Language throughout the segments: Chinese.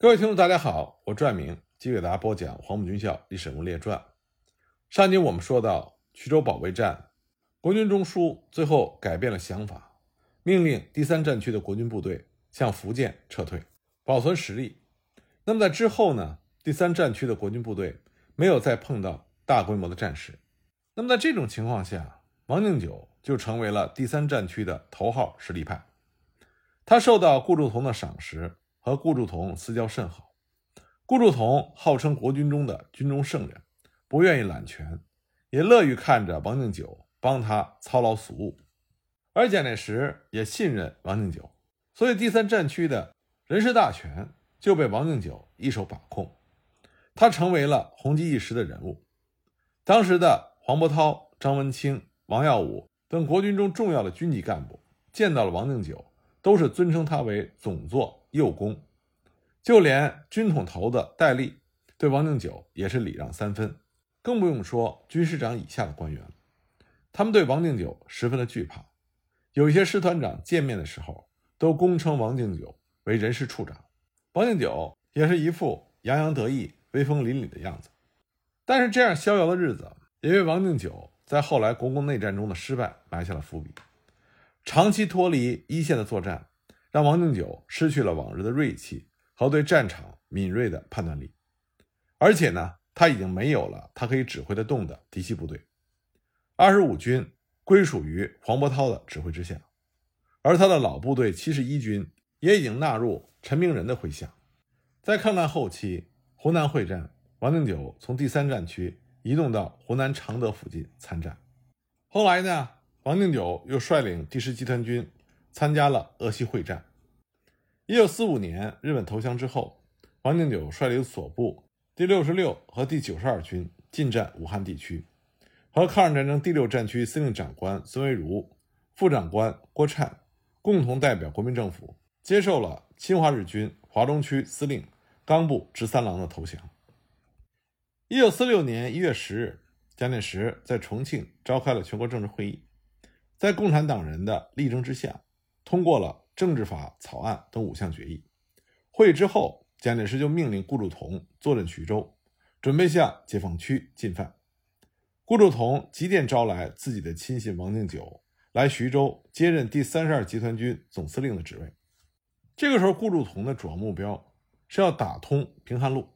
各位听众，大家好，我拽明继续给大家播讲《黄埔军校历史人物列传》。上集我们说到徐州保卫战，国军中枢最后改变了想法，命令第三战区的国军部队向福建撤退，保存实力。那么在之后呢？第三战区的国军部队没有再碰到大规模的战事。那么在这种情况下，王敬久就成为了第三战区的头号实力派。他受到顾祝同的赏识。和顾祝同私交甚好，顾祝同号称国军中的军中圣人，不愿意揽权，也乐于看着王敬久帮他操劳俗务，而蒋介石也信任王敬久，所以第三战区的人事大权就被王敬久一手把控，他成为了红极一时的人物。当时的黄伯韬、张文清、王耀武等国军中重要的军级干部见到了王敬久，都是尊称他为总座。右公，就连军统头子戴笠对王敬久也是礼让三分，更不用说军师长以下的官员。他们对王敬久十分的惧怕，有一些师团长见面的时候都恭称王敬久为人事处长。王敬久也是一副洋洋得意、威风凛凛的样子。但是这样逍遥的日子，也为王敬久在后来国共内战中的失败埋下了伏笔。长期脱离一线的作战。让王敬久失去了往日的锐气和对战场敏锐的判断力，而且呢，他已经没有了他可以指挥得动的嫡系部队。二十五军归属于黄伯韬的指挥之下，而他的老部队七十一军也已经纳入陈明仁的麾下。在抗战后期，湖南会战，王敬久从第三战区移动到湖南常德附近参战。后来呢，王敬久又率领第十集团军。参加了鄂西会战。一九四五年，日本投降之后，黄敬九率领所部第六十六和第九十二军进占武汉地区，和抗日战争第六战区司令长官孙维如、副长官郭灿共同代表国民政府，接受了侵华日军华中区司令冈部直三郎的投降。一九四六年一月十日，蒋介石在重庆召开了全国政治会议，在共产党人的力争之下。通过了政治法草案等五项决议。会议之后，蒋介石就命令顾祝同坐镇徐州，准备向解放区进犯。顾祝同急电招来自己的亲信王敬久来徐州接任第三十二集团军总司令的职位。这个时候，顾祝同的主要目标是要打通平汉路，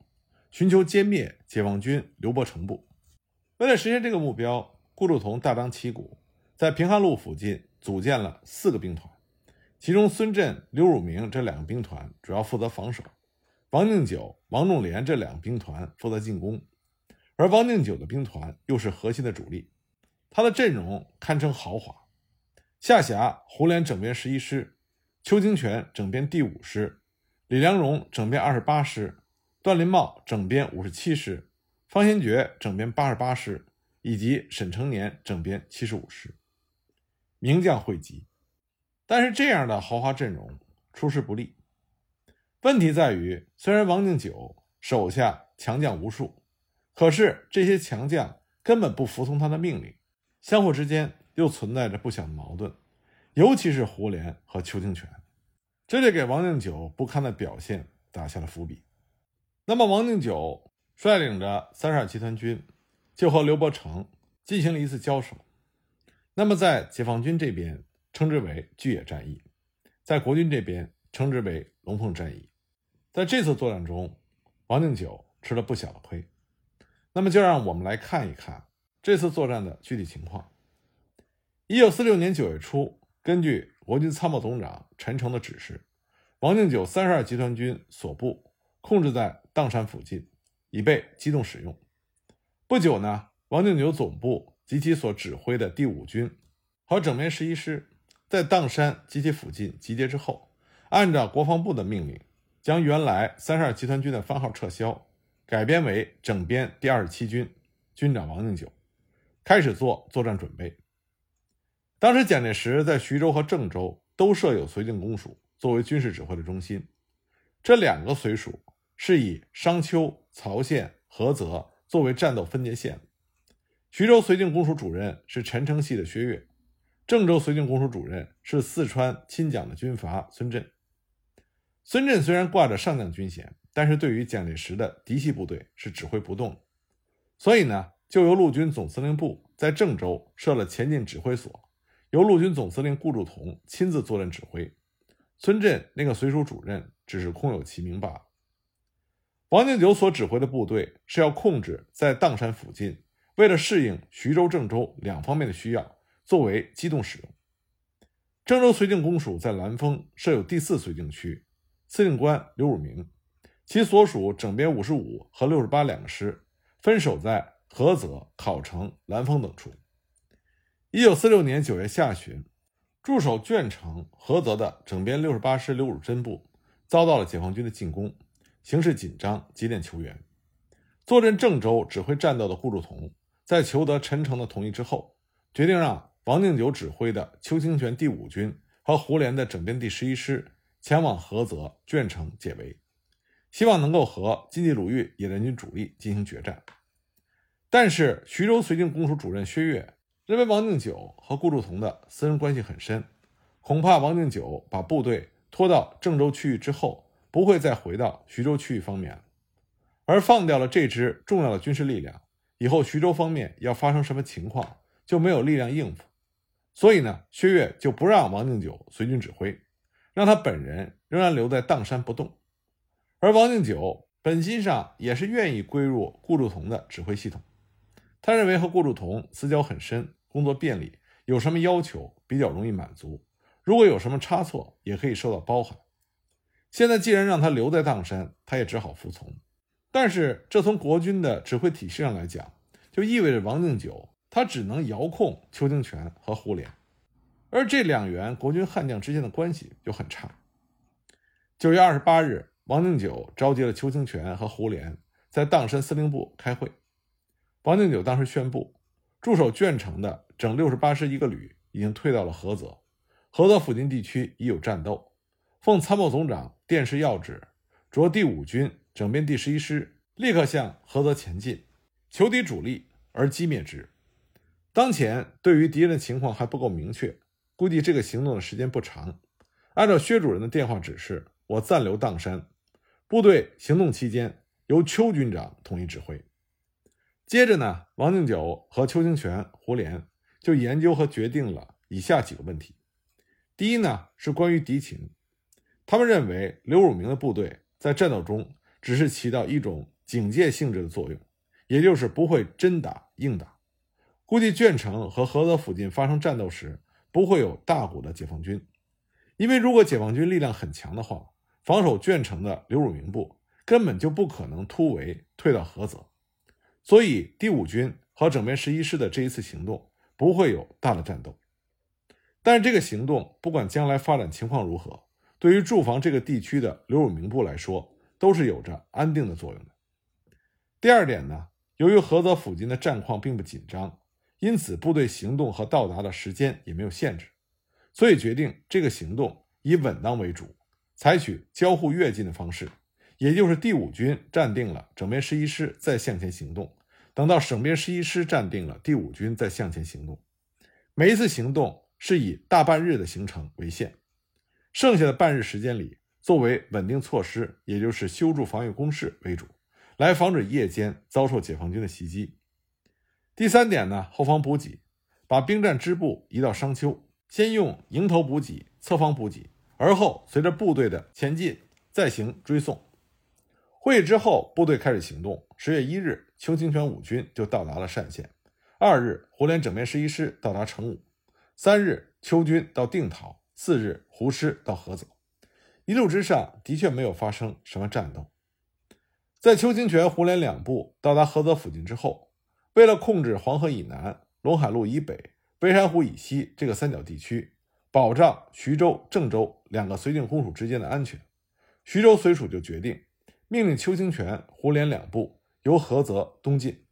寻求歼灭解放军刘伯承部。为了实现这个目标，顾祝同大张旗鼓，在平汉路附近组建了四个兵团。其中，孙震、刘汝明这两个兵团主要负责防守，王敬久、王仲廉这两个兵团负责进攻，而王敬久的兵团又是核心的主力，他的阵容堪称豪华。下辖胡琏整编十一师，邱清泉整编第五师，李良荣整编二十八师，段林茂整编五十七师，方先觉整编八十八师，以及沈成年整编七十五师，名将汇集。但是这样的豪华阵容出师不利，问题在于，虽然王敬久手下强将无数，可是这些强将根本不服从他的命令，相互之间又存在着不小的矛盾，尤其是胡琏和邱清泉，这就给王敬久不堪的表现打下了伏笔。那么，王敬久率领着三十二集团军就和刘伯承进行了一次交手。那么，在解放军这边。称之为巨野战役，在国军这边称之为龙凤战役。在这次作战中，王敬久吃了不小的亏。那么，就让我们来看一看这次作战的具体情况。一九四六年九月初，根据国军参谋总长陈诚的指示，王敬久三十二集团军所部控制在砀山附近，以备机动使用。不久呢，王敬久总部及其所指挥的第五军和整编十一师。在砀山及其附近集结之后，按照国防部的命令，将原来三十二集团军的番号撤销，改编为整编第二十七军，军长王敬久，开始做作战准备。当时蒋介石在徐州和郑州都设有绥靖公署作为军事指挥的中心，这两个绥署是以商丘、曹县、菏泽作为战斗分界线。徐州绥靖公署主任是陈诚系的薛岳。郑州绥靖公署主任是四川亲蒋的军阀孙震。孙震虽然挂着上将军衔，但是对于蒋介石的嫡系部队是指挥不动，所以呢，就由陆军总司令部在郑州设了前进指挥所，由陆军总司令顾祝同亲自坐镇指挥，孙震那个随属主任只是空有其名罢了。王敬久所指挥的部队是要控制在砀山附近，为了适应徐州、郑州两方面的需要，作为机动使用。郑州绥靖公署在兰丰设有第四绥靖区，司令官刘汝明，其所属整编五十五和六十八两个师分守在菏泽、考城、兰丰等处。一九四六年九月下旬，驻守鄄城、菏泽的整编六十八师刘汝珍部遭到了解放军的进攻。形势紧张，急电求援。坐镇郑州指挥战斗的顾祝同，在求得陈诚的同意之后，决定让王敬久指挥的邱清泉第五军和胡琏的整编第十一师前往菏泽、鄄城解围，希望能够和金冀鲁豫野战军主力进行决战。但是，徐州绥靖公署主任薛岳认为王敬久和顾祝同的私人关系很深，恐怕王敬久把部队拖到郑州区域之后。不会再回到徐州区域方面，而放掉了这支重要的军事力量，以后徐州方面要发生什么情况，就没有力量应付。所以呢，薛岳就不让王敬久随军指挥，让他本人仍然留在砀山不动。而王敬久本心上也是愿意归入顾祝同的指挥系统，他认为和顾祝同私交很深，工作便利，有什么要求比较容易满足，如果有什么差错，也可以受到包涵。现在既然让他留在砀山，他也只好服从。但是这从国军的指挥体系上来讲，就意味着王敬久他只能遥控邱清泉和胡琏，而这两员国军悍将之间的关系就很差。九月二十八日，王敬久召集了邱清泉和胡琏在砀山司令部开会。王敬久当时宣布，驻守鄄城的整六十八师一个旅已经退到了菏泽，菏泽附近地区已有战斗。奉参谋总长电示要旨，着第五军整编第十一师立刻向菏泽前进，求敌主力而击灭之。当前对于敌人的情况还不够明确，估计这个行动的时间不长。按照薛主任的电话指示，我暂留砀山，部队行动期间由邱军长统一指挥。接着呢，王敬久和邱清泉、胡琏就研究和决定了以下几个问题：第一呢，是关于敌情。他们认为刘汝明的部队在战斗中只是起到一种警戒性质的作用，也就是不会真打硬打。估计鄄城和菏泽附近发生战斗时，不会有大股的解放军，因为如果解放军力量很强的话，防守鄄城的刘汝明部根本就不可能突围退到菏泽。所以第五军和整编十一师的这一次行动不会有大的战斗。但是这个行动不管将来发展情况如何。对于驻防这个地区的刘汝明部来说，都是有着安定的作用的。第二点呢，由于菏泽附近的战况并不紧张，因此部队行动和到达的时间也没有限制，所以决定这个行动以稳当为主，采取交互跃进的方式，也就是第五军站定了整编十一师再向前行动，等到省编十一师站定了第五军再向前行动。每一次行动是以大半日的行程为限。剩下的半日时间里，作为稳定措施，也就是修筑防御工事为主，来防止夜间遭受解放军的袭击。第三点呢，后方补给，把兵站支部移到商丘，先用迎头补给、侧方补给，而后随着部队的前进再行追送。会议之后，部队开始行动。十月一日，邱清泉五军就到达了单县；二日，胡琏整编十一师到达成武；三日，邱军到定陶。四日，胡师到菏泽，一路之上的确没有发生什么战斗。在邱清泉、胡琏两部到达菏泽附近之后，为了控制黄河以南、陇海路以北、微山湖以西这个三角地区，保障徐州、郑州两个绥靖公署之间的安全，徐州绥署就决定命令邱清泉、胡琏两部由菏泽东进。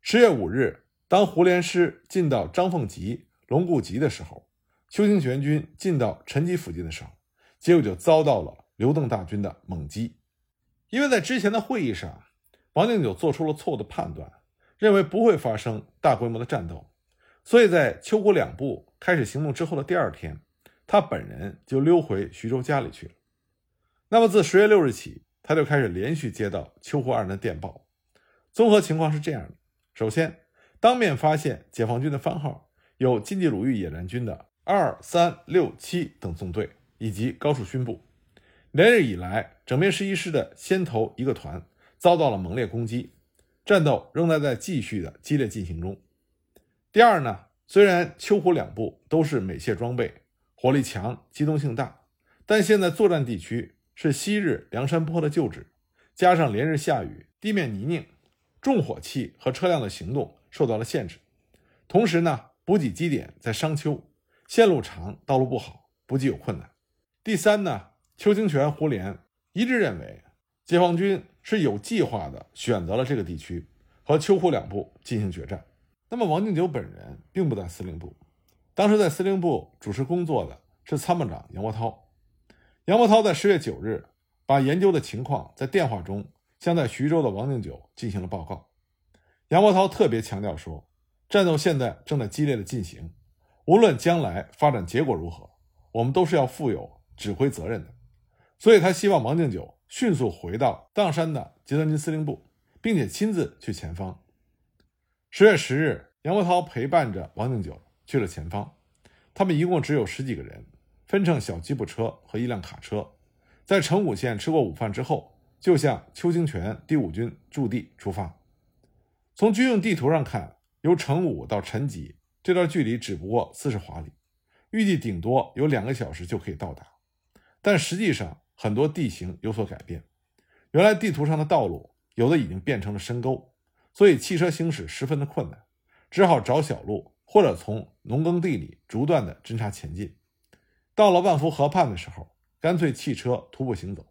十月五日，当胡琏师进到张凤集、龙固集的时候。邱清泉军进到陈集附近的时候，结果就遭到了刘邓大军的猛击。因为在之前的会议上，王敬久做出了错误的判断，认为不会发生大规模的战斗，所以在邱胡两部开始行动之后的第二天，他本人就溜回徐州家里去了。那么自十月六日起，他就开始连续接到秋胡二人的电报。综合情况是这样的：首先，当面发现解放军的番号有晋冀鲁豫野战军的二、三、六、七等纵队，以及高树勋部。连日以来，整编十一师的先头一个团遭到了猛烈攻击，战斗仍在在继续的激烈进行中。第二呢，虽然秋胡两部都是美械装备，火力强，机动性大，但现在作战地区是昔日梁山泊的旧址，加上连日下雨，地面泥泞，重火器和车辆的行动受到了限制。同时呢，补给基点在商丘，线路长，道路不好，补给有困难。第三呢。邱清泉、胡琏一致认为，解放军是有计划的选择了这个地区和秋胡两部进行决战。那么，王敬久本人并不在司令部，当时在司令部主持工作的是参谋长杨伯涛。杨伯涛在十月九日把研究的情况在电话中向在徐州的王定久进行了报告。杨伯涛特别强调说，战斗现在正在激烈的进行，无论将来发展结果如何，我们都是要负有指挥责任的。所以他希望王定久迅速回到砀山的集团军司令部，并且亲自去前方。十月十日，杨伯涛陪伴着王定久去了前方。他们一共只有十几个人，分乘小吉普车和一辆卡车，在成武县吃过午饭之后，就向邱清泉第五军驻地出发。从军用地图上看，由成武到陈吉这段距离只不过四十华里，预计顶多有两个小时就可以到达，但实际上。很多地形有所改变，原来地图上的道路有的已经变成了深沟，所以汽车行驶十分的困难，只好找小路或者从农耕地里逐段的侦察前进。到了万福河畔的时候，干脆汽车徒步行走。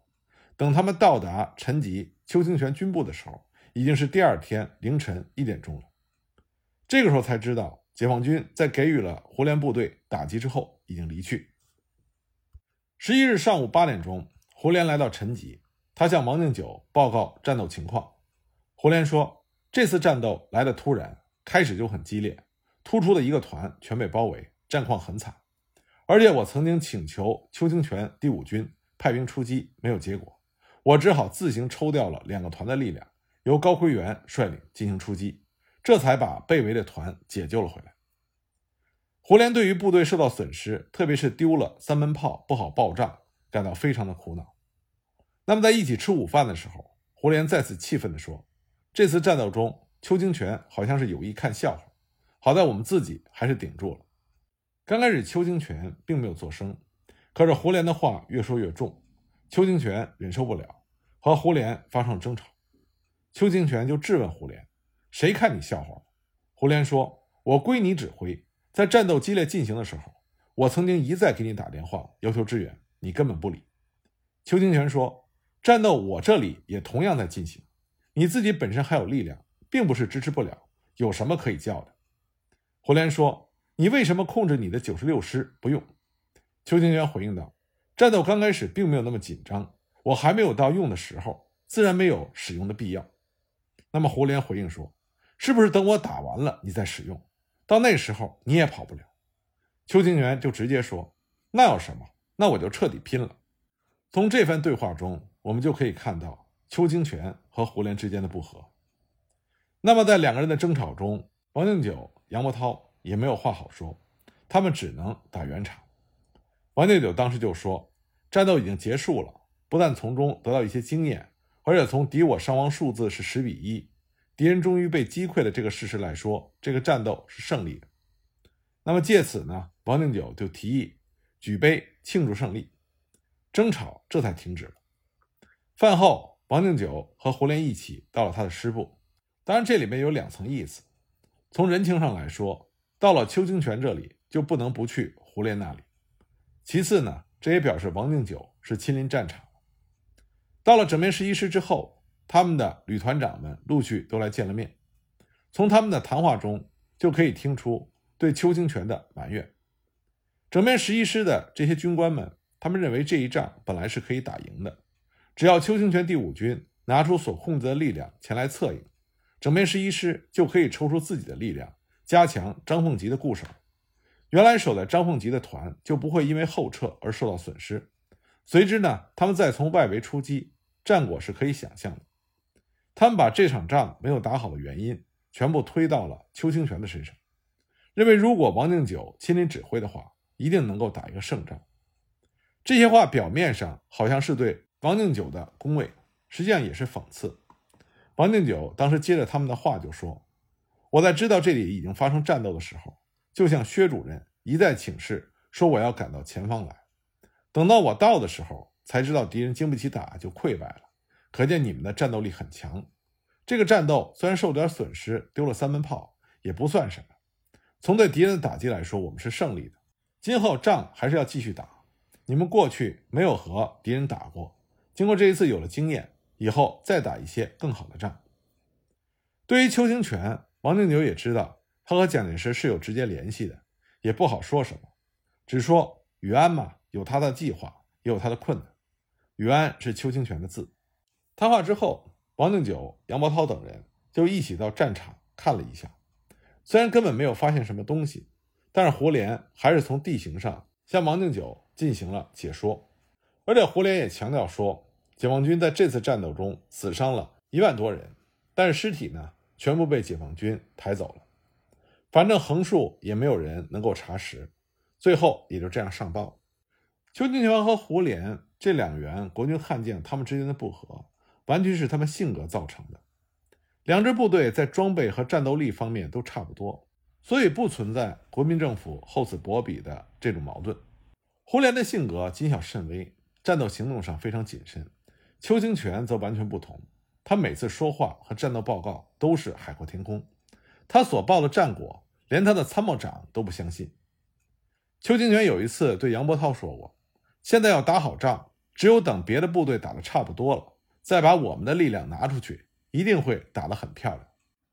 等他们到达陈吉、邱清泉军部的时候，已经是第二天凌晨一点钟了。这个时候才知道，解放军在给予了胡琏部队打击之后，已经离去。十一日上午八点钟。胡琏来到陈集，他向王敬久报告战斗情况。胡琏说：“这次战斗来的突然，开始就很激烈，突出的一个团全被包围，战况很惨。而且我曾经请求邱清泉第五军派兵出击，没有结果，我只好自行抽调了两个团的力量，由高奎元率领进行出击，这才把被围的团解救了回来。”胡琏对于部队受到损失，特别是丢了三门炮不好报账，感到非常的苦恼。那么，在一起吃午饭的时候，胡琏再次气愤地说：“这次战斗中，邱清泉好像是有意看笑话，好在我们自己还是顶住了。”刚开始，邱清泉并没有作声，可是胡琏的话越说越重，邱清泉忍受不了，和胡琏发生了争吵。邱清泉就质问胡琏：“谁看你笑话了？”胡琏说：“我归你指挥，在战斗激烈进行的时候，我曾经一再给你打电话要求支援，你根本不理。”邱清泉说。战斗我这里也同样在进行，你自己本身还有力量，并不是支持不了。有什么可以叫的？胡琏说：“你为什么控制你的九十六师不用？”邱清泉回应道：“战斗刚开始并没有那么紧张，我还没有到用的时候，自然没有使用的必要。”那么胡琏回应说：“是不是等我打完了你再使用？到那时候你也跑不了。”邱清泉就直接说：“那有什么？那我就彻底拼了。”从这番对话中。我们就可以看到邱清泉和胡琏之间的不和。那么，在两个人的争吵中，王定久、杨伯涛也没有话好说，他们只能打圆场。王定久当时就说：“战斗已经结束了，不但从中得到一些经验，而且从敌我伤亡数字是十比一，敌人终于被击溃的这个事实来说，这个战斗是胜利的。”那么借此呢，王定久就提议举杯庆祝胜利，争吵这才停止了。饭后，王定久和胡琏一起到了他的师部。当然，这里面有两层意思。从人情上来说，到了邱清泉这里，就不能不去胡琏那里。其次呢，这也表示王定久是亲临战场。到了整编十一师之后，他们的旅团长们陆续都来见了面。从他们的谈话中，就可以听出对邱清泉的埋怨。整编十一师的这些军官们，他们认为这一仗本来是可以打赢的。只要邱清泉第五军拿出所控制的力量前来策应，整编十一师就可以抽出自己的力量，加强张凤吉的固守。原来守在张凤吉的团就不会因为后撤而受到损失。随之呢，他们再从外围出击，战果是可以想象的。他们把这场仗没有打好的原因全部推到了邱清泉的身上，认为如果王敬久亲临指挥的话，一定能够打一个胜仗。这些话表面上好像是对王定九的恭维，实际上也是讽刺。王定九当时接着他们的话就说：“我在知道这里已经发生战斗的时候，就向薛主任一再请示，说我要赶到前方来。等到我到的时候，才知道敌人经不起打就溃败了。可见你们的战斗力很强。这个战斗虽然受点损失，丢了三门炮，也不算什么。从对敌人的打击来说，我们是胜利的。今后仗还是要继续打。你们过去没有和敌人打过，经过这一次有了经验。”以后再打一些更好的仗。对于邱清泉，王定久也知道他和蒋介石是有直接联系的，也不好说什么，只说禹安嘛，有他的计划，也有他的困难。禹安是邱清泉的字。谈话之后，王定九、杨伯涛等人就一起到战场看了一下，虽然根本没有发现什么东西，但是胡琏还是从地形上向王定九进行了解说，而且胡琏也强调说。解放军在这次战斗中死伤了一万多人，但是尸体呢，全部被解放军抬走了。反正横竖也没有人能够查实，最后也就这样上报。邱清泉和胡琏这两员国军悍将，他们之间的不和，完全是他们性格造成的。两支部队在装备和战斗力方面都差不多，所以不存在国民政府厚此薄彼的这种矛盾。胡琏的性格谨小慎微，战斗行动上非常谨慎。邱清泉则完全不同，他每次说话和战斗报告都是海阔天空，他所报的战果连他的参谋长都不相信。邱清泉有一次对杨伯涛说过：“现在要打好仗，只有等别的部队打得差不多了，再把我们的力量拿出去，一定会打得很漂亮。”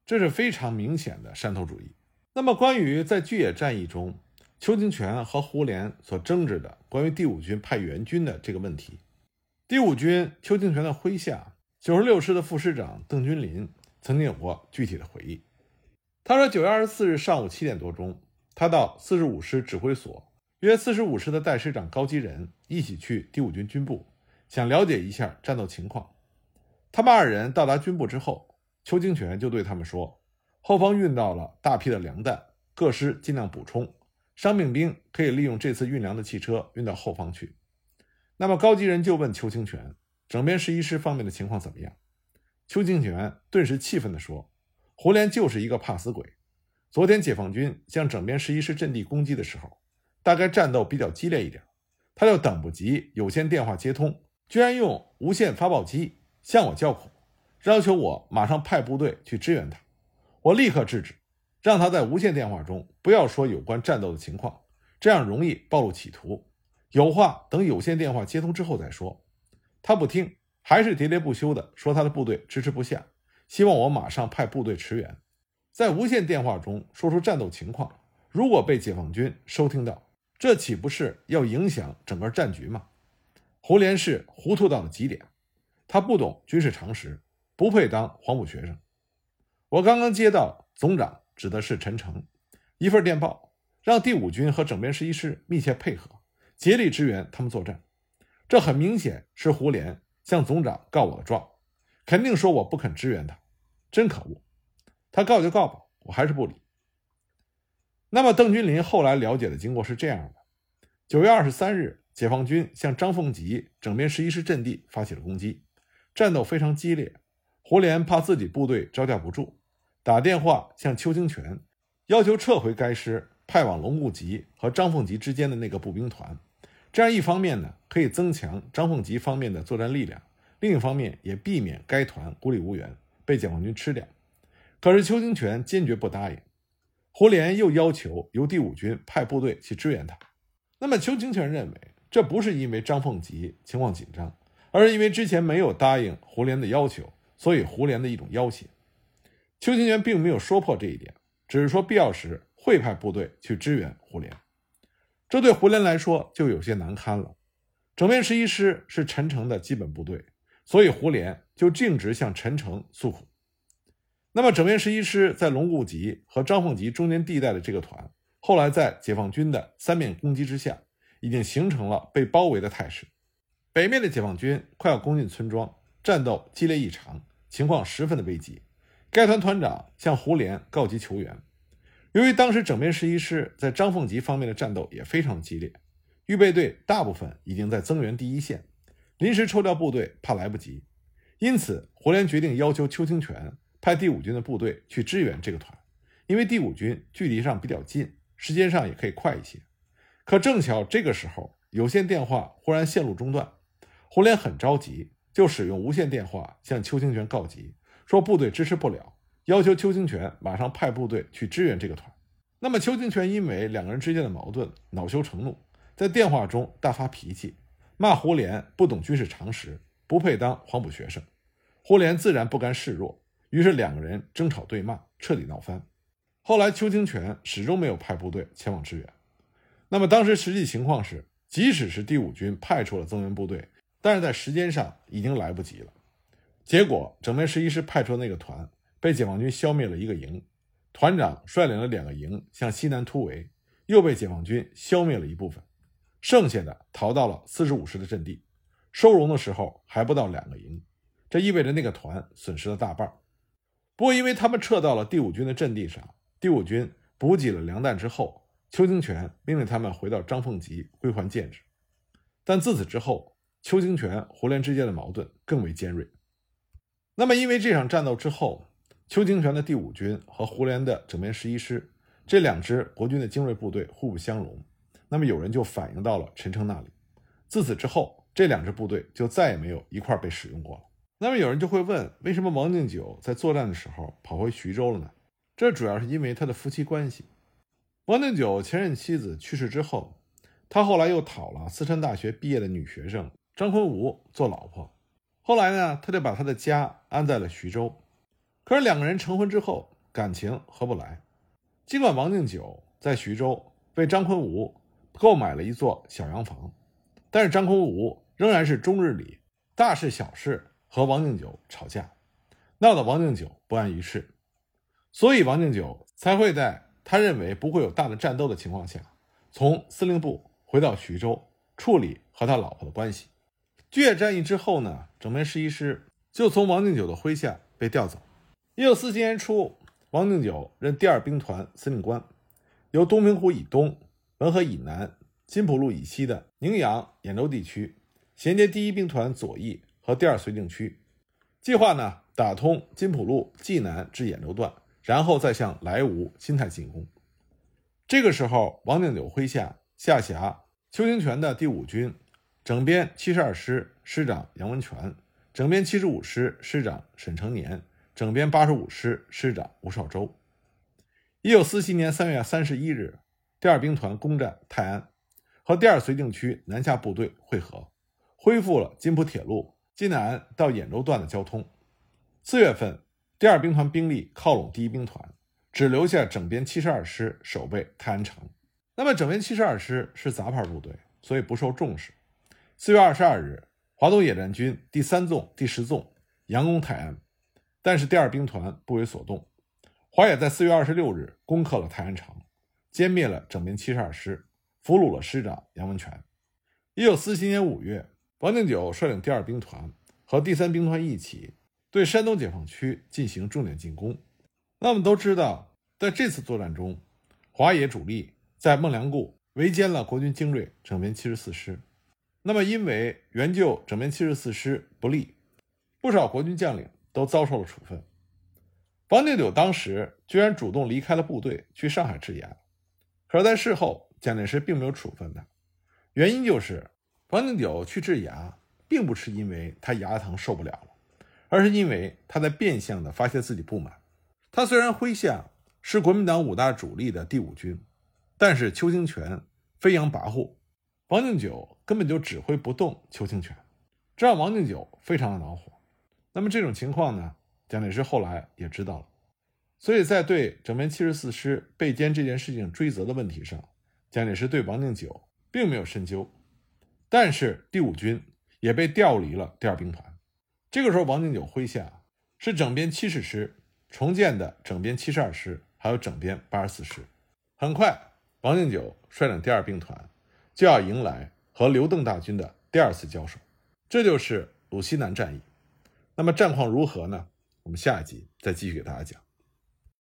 这是非常明显的山头主义。那么，关于在巨野战役中邱清泉和胡琏所争执的关于第五军派援军的这个问题。第五军邱清泉的麾下，九十六师的副师长邓君林曾经有过具体的回忆。他说，九月二十四日上午七点多钟，他到四十五师指挥所，约四十五师的代师长高吉仁一起去第五军军部，想了解一下战斗情况。他们二人到达军部之后，邱清泉就对他们说：“后方运到了大批的粮弹，各师尽量补充，伤病兵可以利用这次运粮的汽车运到后方去。”那么高级人就问邱清泉：“整编十一师方面的情况怎么样？”邱清泉顿时气愤地说：“胡琏就是一个怕死鬼。昨天解放军向整编十一师阵地攻击的时候，大概战斗比较激烈一点，他就等不及有线电话接通，居然用无线发报机向我叫苦，要求我马上派部队去支援他。我立刻制止，让他在无线电话中不要说有关战斗的情况，这样容易暴露企图。”有话等有线电话接通之后再说。他不听，还是喋喋不休地说他的部队支持不下，希望我马上派部队驰援。在无线电话中说出战斗情况，如果被解放军收听到，这岂不是要影响整个战局吗？胡琏是糊涂到了极点，他不懂军事常识，不配当黄埔学生。我刚刚接到总长指的是陈诚一份电报，让第五军和整编十一师密切配合。竭力支援他们作战，这很明显是胡琏向总长告我的状，肯定说我不肯支援他，真可恶！他告就告吧，我还是不理。那么邓君林后来了解的经过是这样的：九月二十三日，解放军向张凤吉整编十一师阵地发起了攻击，战斗非常激烈。胡琏怕自己部队招架不住，打电话向邱清泉，要求撤回该师派往龙固集和张凤集之间的那个步兵团。这样一方面呢，可以增强张凤吉方面的作战力量；另一方面也避免该团孤立无援，被解放军吃掉。可是邱清泉坚决不答应。胡琏又要求由第五军派部队去支援他。那么邱清泉认为，这不是因为张凤吉情况紧张，而是因为之前没有答应胡琏的要求，所以胡琏的一种要挟。邱清泉并没有说破这一点，只是说必要时会派部队去支援胡琏。这对胡琏来说就有些难堪了。整编十一师是陈诚的基本部队，所以胡琏就径直向陈诚诉苦。那么，整编十一师在龙固集和张凤集中间地带的这个团，后来在解放军的三面攻击之下，已经形成了被包围的态势。北面的解放军快要攻进村庄，战斗激烈异常，情况十分的危急。该团团长向胡琏告急求援。由于当时整编十一师在张凤吉方面的战斗也非常激烈，预备队大部分已经在增援第一线，临时抽调部队怕来不及，因此胡琏决定要求邱清泉派第五军的部队去支援这个团，因为第五军距离上比较近，时间上也可以快一些。可正巧这个时候，有线电话忽然线路中断，胡琏很着急，就使用无线电话向邱清泉告急。说部队支持不了，要求邱清泉马上派部队去支援这个团。那么邱清泉因为两个人之间的矛盾，恼羞成怒，在电话中大发脾气，骂胡琏不懂军事常识，不配当黄埔学生。胡琏自然不甘示弱，于是两个人争吵对骂，彻底闹翻。后来邱清泉始终没有派部队前往支援。那么当时实际情况是，即使是第五军派出了增援部队，但是在时间上已经来不及了。结果，整编十一师派出的那个团被解放军消灭了一个营，团长率领了两个营向西南突围，又被解放军消灭了一部分，剩下的逃到了四十五师的阵地。收容的时候还不到两个营，这意味着那个团损失了大半。不过，因为他们撤到了第五军的阵地上，第五军补给了粮弹之后，邱清泉命令他们回到张凤集归还建制。但自此之后，邱清泉、胡琏之间的矛盾更为尖锐。那么，因为这场战斗之后，邱清泉的第五军和胡琏的整编十一师这两支国军的精锐部队互不相容，那么有人就反映到了陈诚那里。自此之后，这两支部队就再也没有一块被使用过了。那么有人就会问，为什么王敬久在作战的时候跑回徐州了呢？这主要是因为他的夫妻关系。王敬久前任妻子去世之后，他后来又讨了四川大学毕业的女学生张坤吾做老婆。后来呢，他就把他的家安在了徐州。可是两个人成婚之后，感情合不来。尽管王敬久在徐州为张坤吾购买了一座小洋房，但是张坤吾仍然是终日里大事小事和王敬久吵架，闹得王敬久不安于室。所以王敬久才会在他认为不会有大的战斗的情况下，从司令部回到徐州处理和他老婆的关系。巨野战役之后呢，整编十一师就从王敬久的麾下被调走。一九四七年初，王敬久任第二兵团司令官，由东平湖以东、文河以南、金浦路以西的宁阳、兖州地区衔接第一兵团左翼和第二绥靖区，计划呢打通金浦路济南至兖州段，然后再向莱芜、新泰进攻。这个时候，王敬久麾下下辖邱清泉的第五军。整编七十二师师长杨文全，整编七十五师师长沈成年，整编八十五师师长吴少洲。一九四七年三月三十一日，第二兵团攻占泰安，和第二绥靖区南下部队会合，恢复了津浦铁路济南到兖州段的交通。四月份，第二兵团兵力靠拢第一兵团，只留下整编七十二师守备泰安城。那么，整编七十二师是杂牌部队，所以不受重视。四月二十二日，华东野战军第三纵、第十纵佯攻泰安，但是第二兵团不为所动。华野在四月二十六日攻克了泰安城，歼灭了整编七十二师，俘虏了师长杨文全。一九四七年五月，王定久率领第二兵团和第三兵团一起对山东解放区进行重点进攻。那我们都知道，在这次作战中，华野主力在孟良崮围歼了国军精锐整编七十四师。那么，因为援救整编七十四师不利，不少国军将领都遭受了处分。王敬久当时居然主动离开了部队，去上海治牙。可是，在事后，蒋介石并没有处分他，原因就是王敬久去治牙，并不是因为他牙疼受不了了，而是因为他在变相的发泄自己不满。他虽然麾下是国民党五大主力的第五军，但是邱清泉飞扬跋扈。王敬久根本就指挥不动邱清泉，这让王敬久非常的恼火。那么这种情况呢，蒋介石后来也知道了，所以在对整编七十四师被歼这件事情追责的问题上，蒋介石对王敬久并没有深究。但是第五军也被调离了第二兵团。这个时候，王敬久麾下是整编七十师、重建的整编七十二师，还有整编八十四师。很快，王敬久率领第二兵团。就要迎来和刘邓大军的第二次交手，这就是鲁西南战役。那么战况如何呢？我们下一集再继续给大家讲。